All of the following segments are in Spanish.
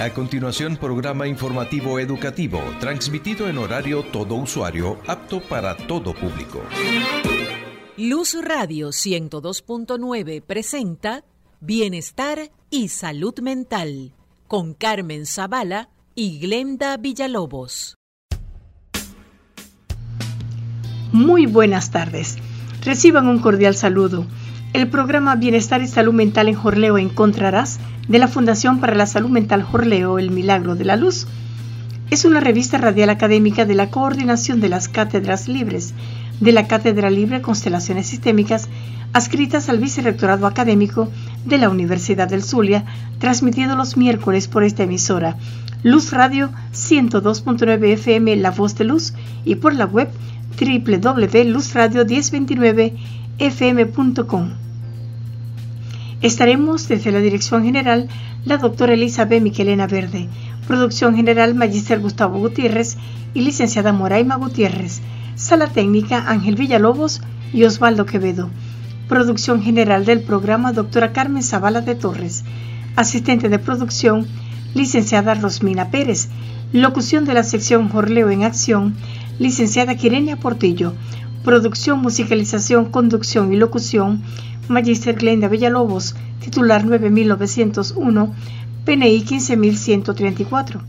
A continuación, programa informativo educativo, transmitido en horario todo usuario, apto para todo público. Luz Radio 102.9 presenta Bienestar y Salud Mental con Carmen Zavala y Glenda Villalobos. Muy buenas tardes. Reciban un cordial saludo. El programa Bienestar y Salud Mental en Jorleo encontrarás de la Fundación para la Salud Mental Jorleo El Milagro de la Luz. Es una revista radial académica de la Coordinación de las Cátedras Libres, de la Cátedra Libre Constelaciones Sistémicas, adscritas al Vicerrectorado Académico de la Universidad del Zulia, transmitido los miércoles por esta emisora, Luz Radio 102.9 FM La Voz de Luz y por la web www.luzradio1029fm.com. Estaremos desde la Dirección General la doctora Elizabeth Miquelena Verde, Producción General Magister Gustavo Gutiérrez y Licenciada Moraima Gutiérrez, Sala Técnica Ángel Villalobos y Osvaldo Quevedo. Producción General del programa doctora Carmen Zavala de Torres, Asistente de Producción Licenciada Rosmina Pérez, Locución de la sección Jorleo en Acción, Licenciada Quirenia Portillo, Producción, Musicalización, Conducción y Locución, Magister Glenda Villalobos, titular 9901, PNI 15134.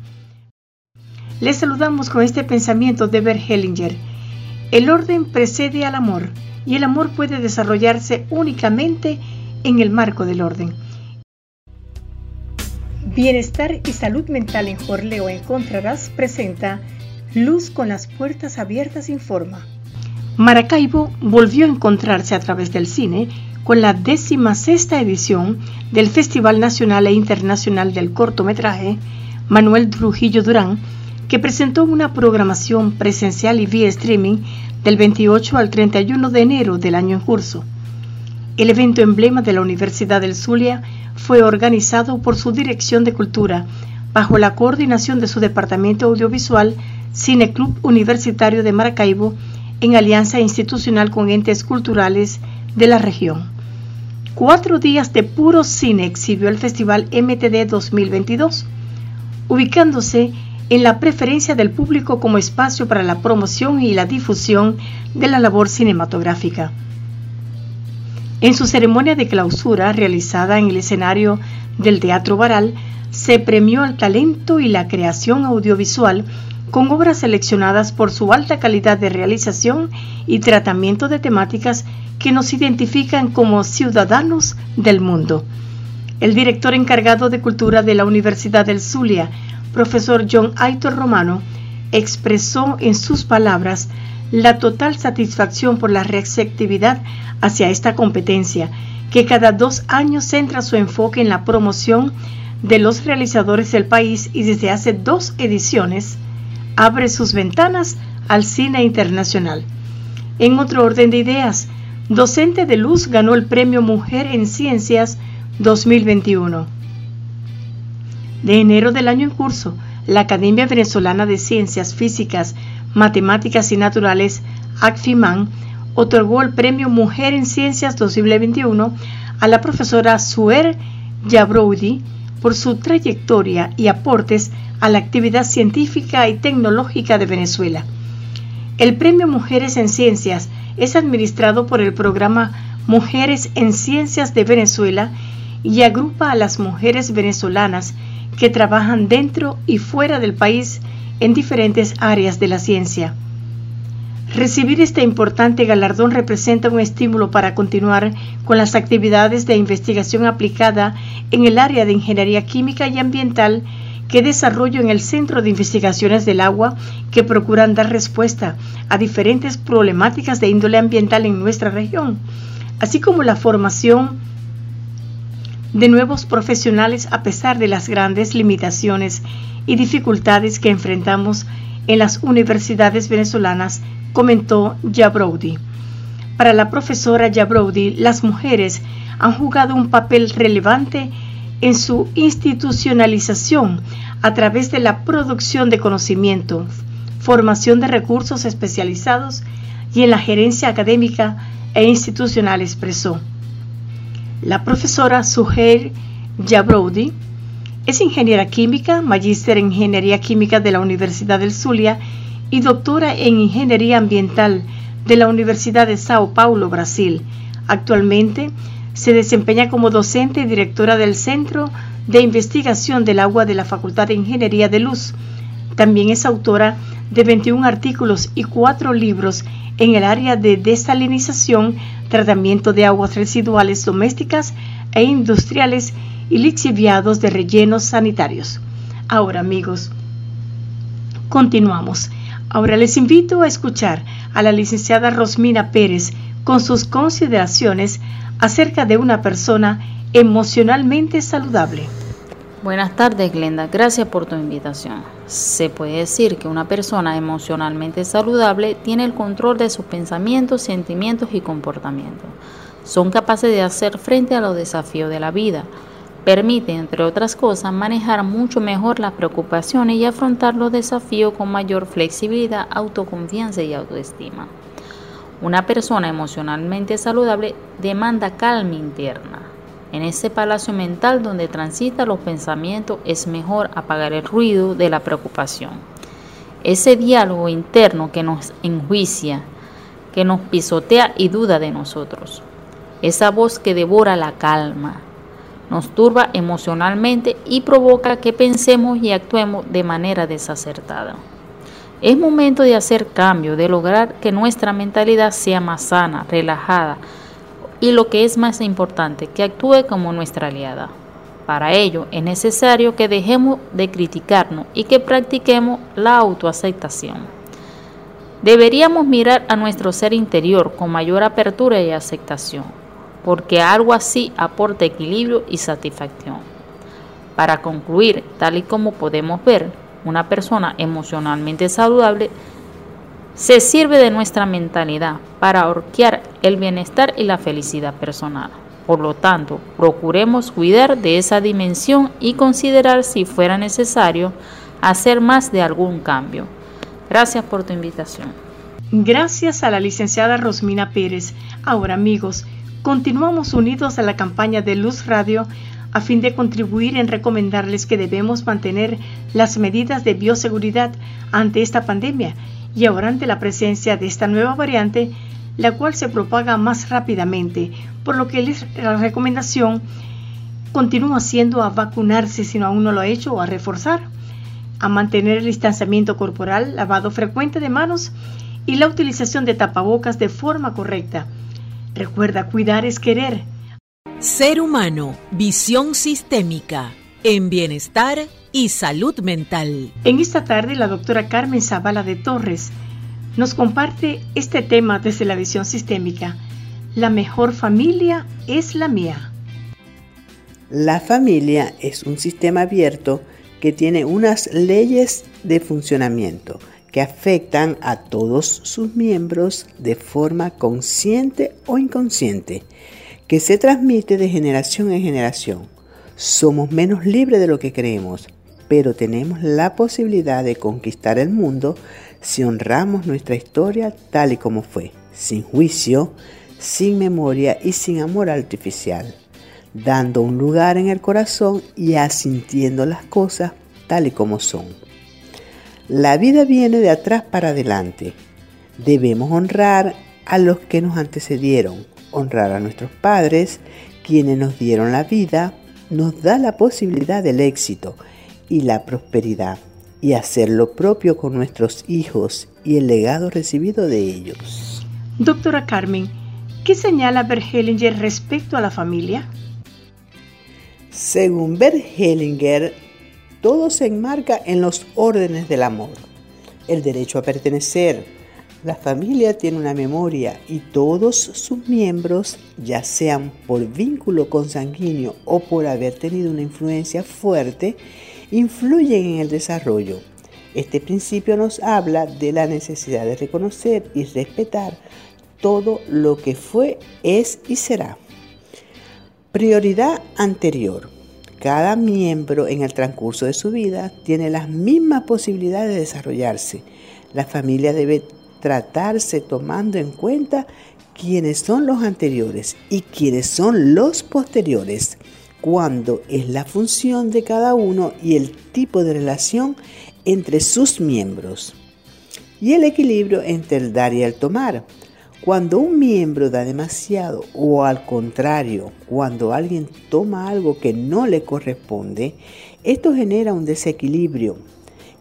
Les saludamos con este pensamiento de Bert Hellinger. El orden precede al amor y el amor puede desarrollarse únicamente en el marco del orden. Bienestar y salud mental en Jorleo encontrarás presenta Luz con las puertas abiertas informa. Maracaibo volvió a encontrarse a través del cine con la décima sexta edición del Festival Nacional e Internacional del Cortometraje Manuel Trujillo Durán, que presentó una programación presencial y vía streaming del 28 al 31 de enero del año en curso. El evento emblema de la Universidad del Zulia fue organizado por su Dirección de Cultura, bajo la coordinación de su Departamento Audiovisual Cine Club Universitario de Maracaibo, en alianza institucional con entes culturales de la región. Cuatro días de puro cine exhibió el Festival MTD 2022, ubicándose en la preferencia del público como espacio para la promoción y la difusión de la labor cinematográfica. En su ceremonia de clausura realizada en el escenario del Teatro Baral, se premió al talento y la creación audiovisual con obras seleccionadas por su alta calidad de realización y tratamiento de temáticas que nos identifican como ciudadanos del mundo. El director encargado de Cultura de la Universidad del Zulia, profesor John Aitor Romano, expresó en sus palabras la total satisfacción por la receptividad hacia esta competencia, que cada dos años centra su enfoque en la promoción de los realizadores del país y desde hace dos ediciones abre sus ventanas al cine internacional. En otro orden de ideas, Docente de Luz ganó el Premio Mujer en Ciencias 2021. De enero del año en curso, la Academia Venezolana de Ciencias Físicas, Matemáticas y Naturales, ACFIMAN, otorgó el Premio Mujer en Ciencias 2021 a la profesora Suer Yabroudi por su trayectoria y aportes a la actividad científica y tecnológica de Venezuela. El Premio Mujeres en Ciencias es administrado por el programa Mujeres en Ciencias de Venezuela y agrupa a las mujeres venezolanas que trabajan dentro y fuera del país en diferentes áreas de la ciencia. Recibir este importante galardón representa un estímulo para continuar con las actividades de investigación aplicada en el área de ingeniería química y ambiental que desarrollo en el Centro de Investigaciones del Agua que procuran dar respuesta a diferentes problemáticas de índole ambiental en nuestra región, así como la formación de nuevos profesionales a pesar de las grandes limitaciones y dificultades que enfrentamos en las universidades venezolanas, comentó Jabrodi. Para la profesora Jabrodi, las mujeres han jugado un papel relevante en su institucionalización a través de la producción de conocimiento, formación de recursos especializados y en la gerencia académica e institucional expresó. La profesora Suheir Jabrodi Es ingeniera química, magíster en ingeniería química de la Universidad del Zulia y doctora en ingeniería ambiental de la Universidad de Sao Paulo, Brasil. Actualmente se desempeña como docente y directora del Centro de Investigación del Agua de la Facultad de Ingeniería de Luz. También es autora de 21 artículos y 4 libros en el área de desalinización, tratamiento de aguas residuales domésticas e industriales y lixiviados de rellenos sanitarios. Ahora amigos, continuamos. Ahora les invito a escuchar a la licenciada Rosmina Pérez con sus consideraciones acerca de una persona emocionalmente saludable. Buenas tardes, Glenda. Gracias por tu invitación. Se puede decir que una persona emocionalmente saludable tiene el control de sus pensamientos, sentimientos y comportamientos. Son capaces de hacer frente a los desafíos de la vida, Permite, entre otras cosas, manejar mucho mejor las preocupaciones y afrontar los desafíos con mayor flexibilidad, autoconfianza y autoestima. Una persona emocionalmente saludable demanda calma interna. En ese palacio mental donde transita los pensamientos es mejor apagar el ruido de la preocupación. Ese diálogo interno que nos enjuicia, que nos pisotea y duda de nosotros. Esa voz que devora la calma, nos turba emocionalmente y provoca que pensemos y actuemos de manera desacertada. Es momento de hacer cambio, de lograr que nuestra mentalidad sea más sana, relajada y lo que es más importante, que actúe como nuestra aliada. Para ello es necesario que dejemos de criticarnos y que practiquemos la autoaceptación. Deberíamos mirar a nuestro ser interior con mayor apertura y aceptación porque algo así aporta equilibrio y satisfacción. Para concluir, tal y como podemos ver, una persona emocionalmente saludable se sirve de nuestra mentalidad para orquear el bienestar y la felicidad personal. Por lo tanto, procuremos cuidar de esa dimensión y considerar si fuera necesario hacer más de algún cambio. Gracias por tu invitación. Gracias a la licenciada Rosmina Pérez. Ahora amigos, Continuamos unidos a la campaña de Luz Radio a fin de contribuir en recomendarles que debemos mantener las medidas de bioseguridad ante esta pandemia y ahora ante la presencia de esta nueva variante, la cual se propaga más rápidamente, por lo que la recomendación continúa siendo a vacunarse si no aún no lo ha hecho o a reforzar, a mantener el distanciamiento corporal, lavado frecuente de manos y la utilización de tapabocas de forma correcta Recuerda, cuidar es querer. Ser humano, visión sistémica, en bienestar y salud mental. En esta tarde la doctora Carmen Zavala de Torres nos comparte este tema desde la visión sistémica. La mejor familia es la mía. La familia es un sistema abierto que tiene unas leyes de funcionamiento que afectan a todos sus miembros de forma consciente o inconsciente, que se transmite de generación en generación. Somos menos libres de lo que creemos, pero tenemos la posibilidad de conquistar el mundo si honramos nuestra historia tal y como fue, sin juicio, sin memoria y sin amor artificial, dando un lugar en el corazón y asintiendo las cosas tal y como son. La vida viene de atrás para adelante. Debemos honrar a los que nos antecedieron, honrar a nuestros padres, quienes nos dieron la vida, nos da la posibilidad del éxito y la prosperidad, y hacer lo propio con nuestros hijos y el legado recibido de ellos. Doctora Carmen, ¿qué señala Bert Hellinger respecto a la familia? Según Bert Hellinger, todo se enmarca en los órdenes del amor. El derecho a pertenecer. La familia tiene una memoria y todos sus miembros, ya sean por vínculo consanguíneo o por haber tenido una influencia fuerte, influyen en el desarrollo. Este principio nos habla de la necesidad de reconocer y respetar todo lo que fue, es y será. Prioridad anterior. Cada miembro en el transcurso de su vida tiene las mismas posibilidades de desarrollarse. La familia debe tratarse tomando en cuenta quiénes son los anteriores y quiénes son los posteriores. cuando es la función de cada uno y el tipo de relación entre sus miembros. Y el equilibrio entre el dar y el tomar. Cuando un miembro da demasiado o al contrario, cuando alguien toma algo que no le corresponde, esto genera un desequilibrio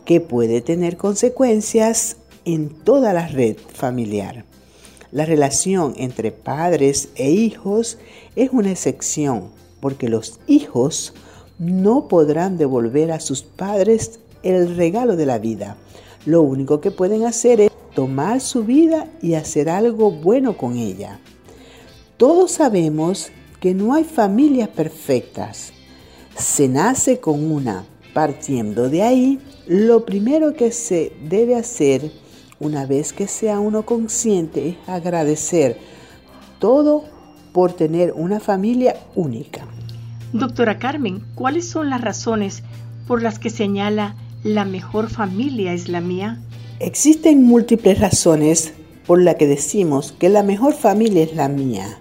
que puede tener consecuencias en toda la red familiar. La relación entre padres e hijos es una excepción porque los hijos no podrán devolver a sus padres el regalo de la vida. Lo único que pueden hacer es tomar su vida y hacer algo bueno con ella. Todos sabemos que no hay familias perfectas. Se nace con una. Partiendo de ahí, lo primero que se debe hacer una vez que sea uno consciente es agradecer todo por tener una familia única. Doctora Carmen, ¿cuáles son las razones por las que señala la mejor familia es la mía? Existen múltiples razones por las que decimos que la mejor familia es la mía.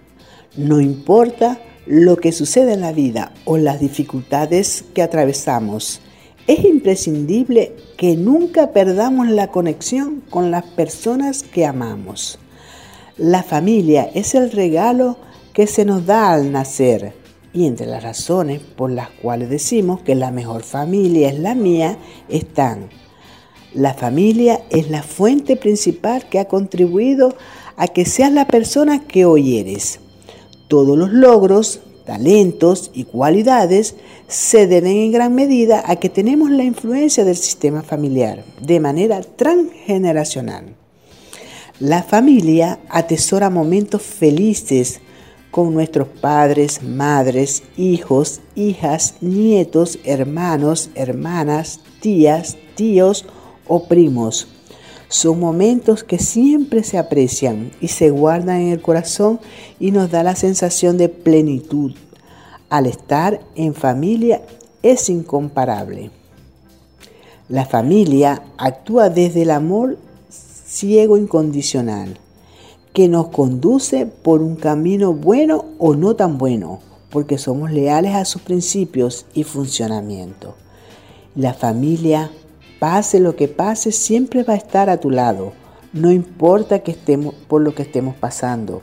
No importa lo que suceda en la vida o las dificultades que atravesamos, es imprescindible que nunca perdamos la conexión con las personas que amamos. La familia es el regalo que se nos da al nacer. Y entre las razones por las cuales decimos que la mejor familia es la mía están. La familia es la fuente principal que ha contribuido a que seas la persona que hoy eres. Todos los logros, talentos y cualidades se deben en gran medida a que tenemos la influencia del sistema familiar de manera transgeneracional. La familia atesora momentos felices, con nuestros padres, madres, hijos, hijas, nietos, hermanos, hermanas, tías, tíos o primos. Son momentos que siempre se aprecian y se guardan en el corazón y nos da la sensación de plenitud. Al estar en familia es incomparable. La familia actúa desde el amor ciego incondicional que nos conduce por un camino bueno o no tan bueno, porque somos leales a sus principios y funcionamiento. La familia, pase lo que pase, siempre va a estar a tu lado, no importa que estemos por lo que estemos pasando.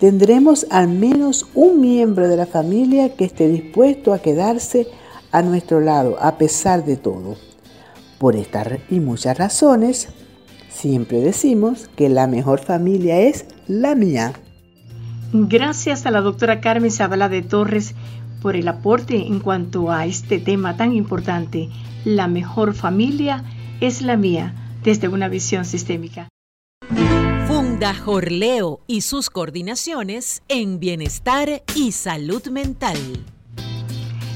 Tendremos al menos un miembro de la familia que esté dispuesto a quedarse a nuestro lado a pesar de todo. Por estas y muchas razones, Siempre decimos que la mejor familia es la mía. Gracias a la doctora Carmen Zabala de Torres por el aporte en cuanto a este tema tan importante. La mejor familia es la mía desde una visión sistémica. Funda Jorleo y sus coordinaciones en bienestar y salud mental.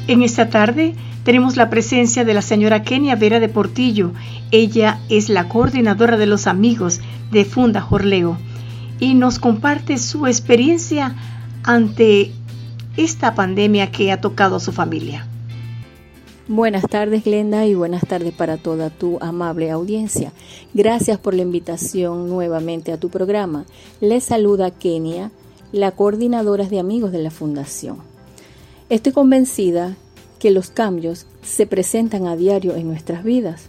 En esta tarde tenemos la presencia de la señora Kenia Vera de Portillo. Ella es la coordinadora de los amigos de Funda Jorleo y nos comparte su experiencia ante esta pandemia que ha tocado a su familia. Buenas tardes Glenda y buenas tardes para toda tu amable audiencia. Gracias por la invitación nuevamente a tu programa. Les saluda Kenia, la coordinadora de amigos de la Fundación. Estoy convencida que los cambios se presentan a diario en nuestras vidas.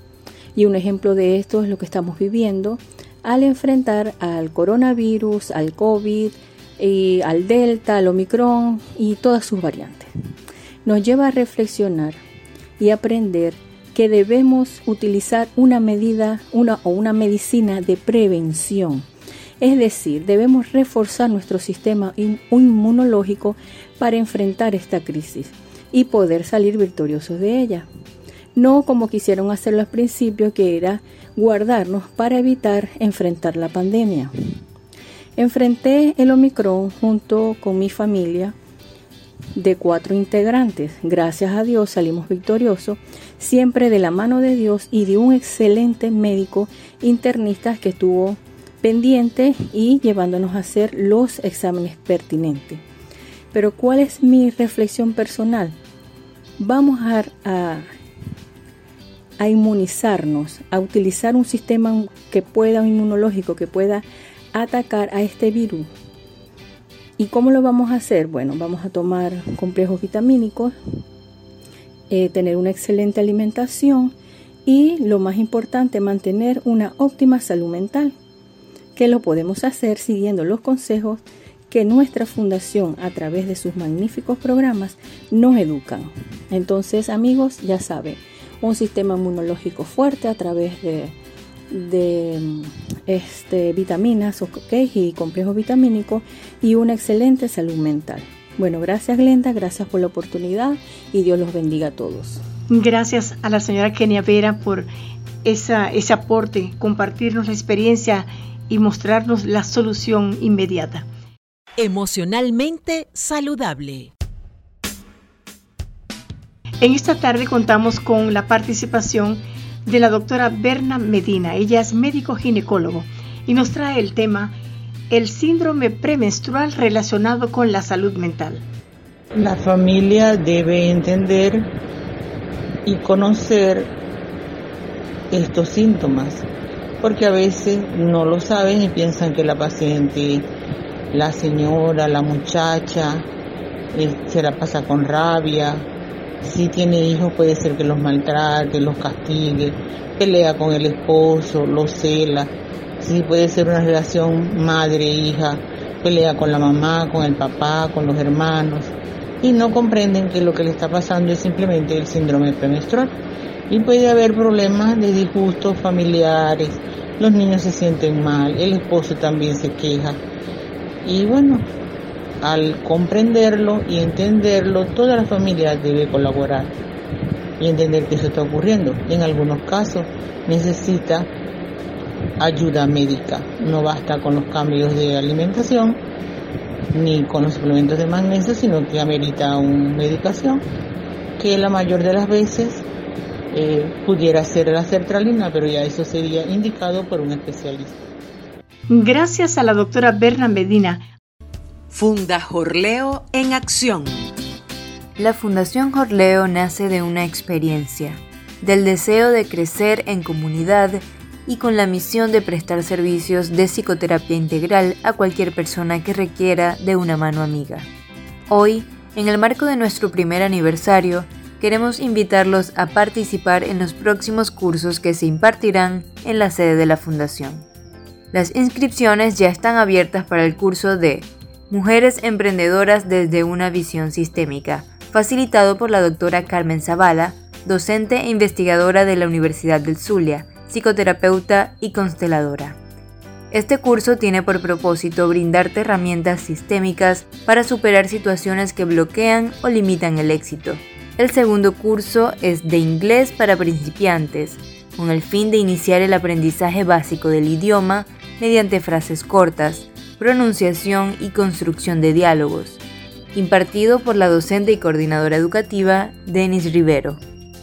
Y un ejemplo de esto es lo que estamos viviendo al enfrentar al coronavirus, al COVID, al Delta, al Omicron y todas sus variantes. Nos lleva a reflexionar y aprender que debemos utilizar una medida una, o una medicina de prevención. Es decir, debemos reforzar nuestro sistema inmunológico para enfrentar esta crisis y poder salir victoriosos de ella. No como quisieron hacerlo al principio, que era guardarnos para evitar enfrentar la pandemia. Enfrenté el Omicron junto con mi familia de cuatro integrantes. Gracias a Dios salimos victoriosos, siempre de la mano de Dios y de un excelente médico internista que estuvo pendiente y llevándonos a hacer los exámenes pertinentes. Pero ¿cuál es mi reflexión personal? Vamos a, a, inmunizarnos, a utilizar un sistema que pueda, inmunológico, que pueda atacar a este virus ¿Y cómo lo vamos a hacer? Bueno, vamos a tomar complejos vitamínicos, eh, tener una excelente alimentación y lo más importante, mantener una óptima salud mental, que lo podemos hacer siguiendo los consejos que nuestra fundación a través de sus magníficos programas nos educan. Entonces amigos, ya saben, un sistema inmunológico fuerte a través de, de este, vitaminas okay, y complejos vitamínicos y una excelente salud mental. Bueno, gracias Glenda, gracias por la oportunidad y Dios los bendiga a todos. Gracias a la señora Kenia Vera por esa, ese aporte, compartirnos la experiencia y mostrarnos la solución inmediata. Emocionalmente saludable. En esta tarde contamos con la participación de la doctora Berna Medina. Ella es médico ginecólogo y nos trae el tema el síndrome premenstrual relacionado con la salud mental. La familia debe entender y conocer estos síntomas, porque a veces no lo saben y piensan que la paciente la señora, la muchacha, eh, se la pasa con rabia. Si tiene hijos puede ser que los maltrate, los castigue, pelea con el esposo, lo cela. Si puede ser una relación madre-hija, pelea con la mamá, con el papá, con los hermanos. Y no comprenden que lo que le está pasando es simplemente el síndrome premenstrual. Y puede haber problemas de disgustos familiares, los niños se sienten mal, el esposo también se queja y bueno, al comprenderlo y entenderlo, toda la familia debe colaborar y entender que eso está ocurriendo. En algunos casos necesita ayuda médica. No basta con los cambios de alimentación ni con los suplementos de magnesio, sino que amerita una medicación que la mayor de las veces eh, pudiera ser la sertralina, pero ya eso sería indicado por un especialista. Gracias a la doctora Berna Medina. Funda Jorleo en acción. La Fundación Jorleo nace de una experiencia, del deseo de crecer en comunidad y con la misión de prestar servicios de psicoterapia integral a cualquier persona que requiera de una mano amiga. Hoy, en el marco de nuestro primer aniversario, queremos invitarlos a participar en los próximos cursos que se impartirán en la sede de la Fundación. Las inscripciones ya están abiertas para el curso de Mujeres Emprendedoras desde una visión sistémica, facilitado por la doctora Carmen Zavala, docente e investigadora de la Universidad del Zulia, psicoterapeuta y consteladora. Este curso tiene por propósito brindarte herramientas sistémicas para superar situaciones que bloquean o limitan el éxito. El segundo curso es de inglés para principiantes, con el fin de iniciar el aprendizaje básico del idioma mediante frases cortas, pronunciación y construcción de diálogos, impartido por la docente y coordinadora educativa Denis Rivero.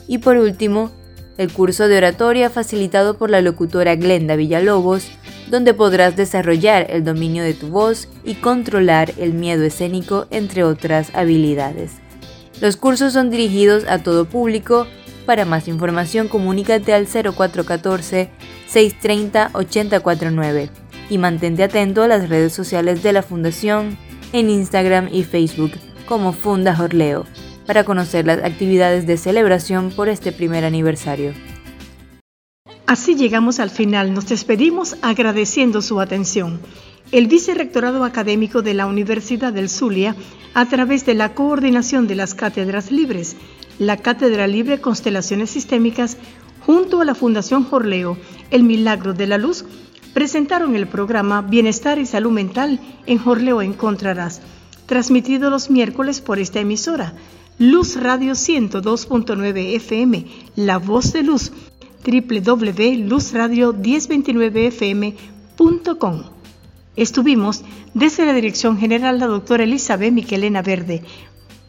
Y por último, el curso de oratoria facilitado por la locutora Glenda Villalobos, donde podrás desarrollar el dominio de tu voz y controlar el miedo escénico, entre otras habilidades. Los cursos son dirigidos a todo público. Para más información, comunícate al 0414 630-8049 y mantente atento a las redes sociales de la Fundación en Instagram y Facebook como Funda Jorleo para conocer las actividades de celebración por este primer aniversario. Así llegamos al final. Nos despedimos agradeciendo su atención. El Vicerrectorado Académico de la Universidad del Zulia, a través de la coordinación de las cátedras libres, la Cátedra Libre Constelaciones Sistémicas, junto a la Fundación Jorleo, El Milagro de la Luz, presentaron el programa Bienestar y Salud Mental en Jorleo Encontrarás, transmitido los miércoles por esta emisora, Luz Radio 102.9 FM, La Voz de Luz, www.luzradio1029fm.com. Estuvimos desde la Dirección General la doctora Elizabeth Miquelena Verde,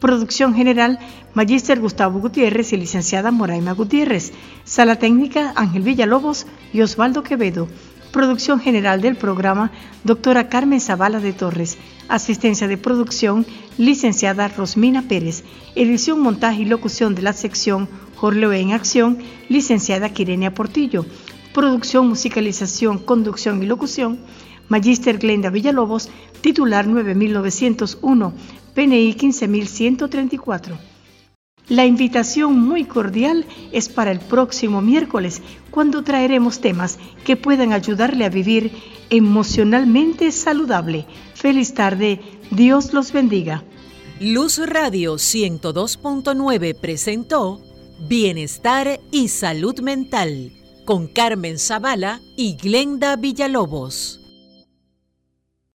Producción general, Magíster Gustavo Gutiérrez y licenciada Moraima Gutiérrez. Sala técnica, Ángel Villalobos y Osvaldo Quevedo. Producción general del programa, doctora Carmen Zavala de Torres. Asistencia de producción, licenciada Rosmina Pérez. Edición, montaje y locución de la sección Jorleo en Acción, licenciada Quirenia Portillo. Producción, musicalización, conducción y locución, Magister Glenda Villalobos, titular 9901, PNI 15134. La invitación muy cordial es para el próximo miércoles, cuando traeremos temas que puedan ayudarle a vivir emocionalmente saludable. Feliz tarde, Dios los bendiga. Luz Radio 102.9 presentó Bienestar y Salud Mental con Carmen Zavala y Glenda Villalobos.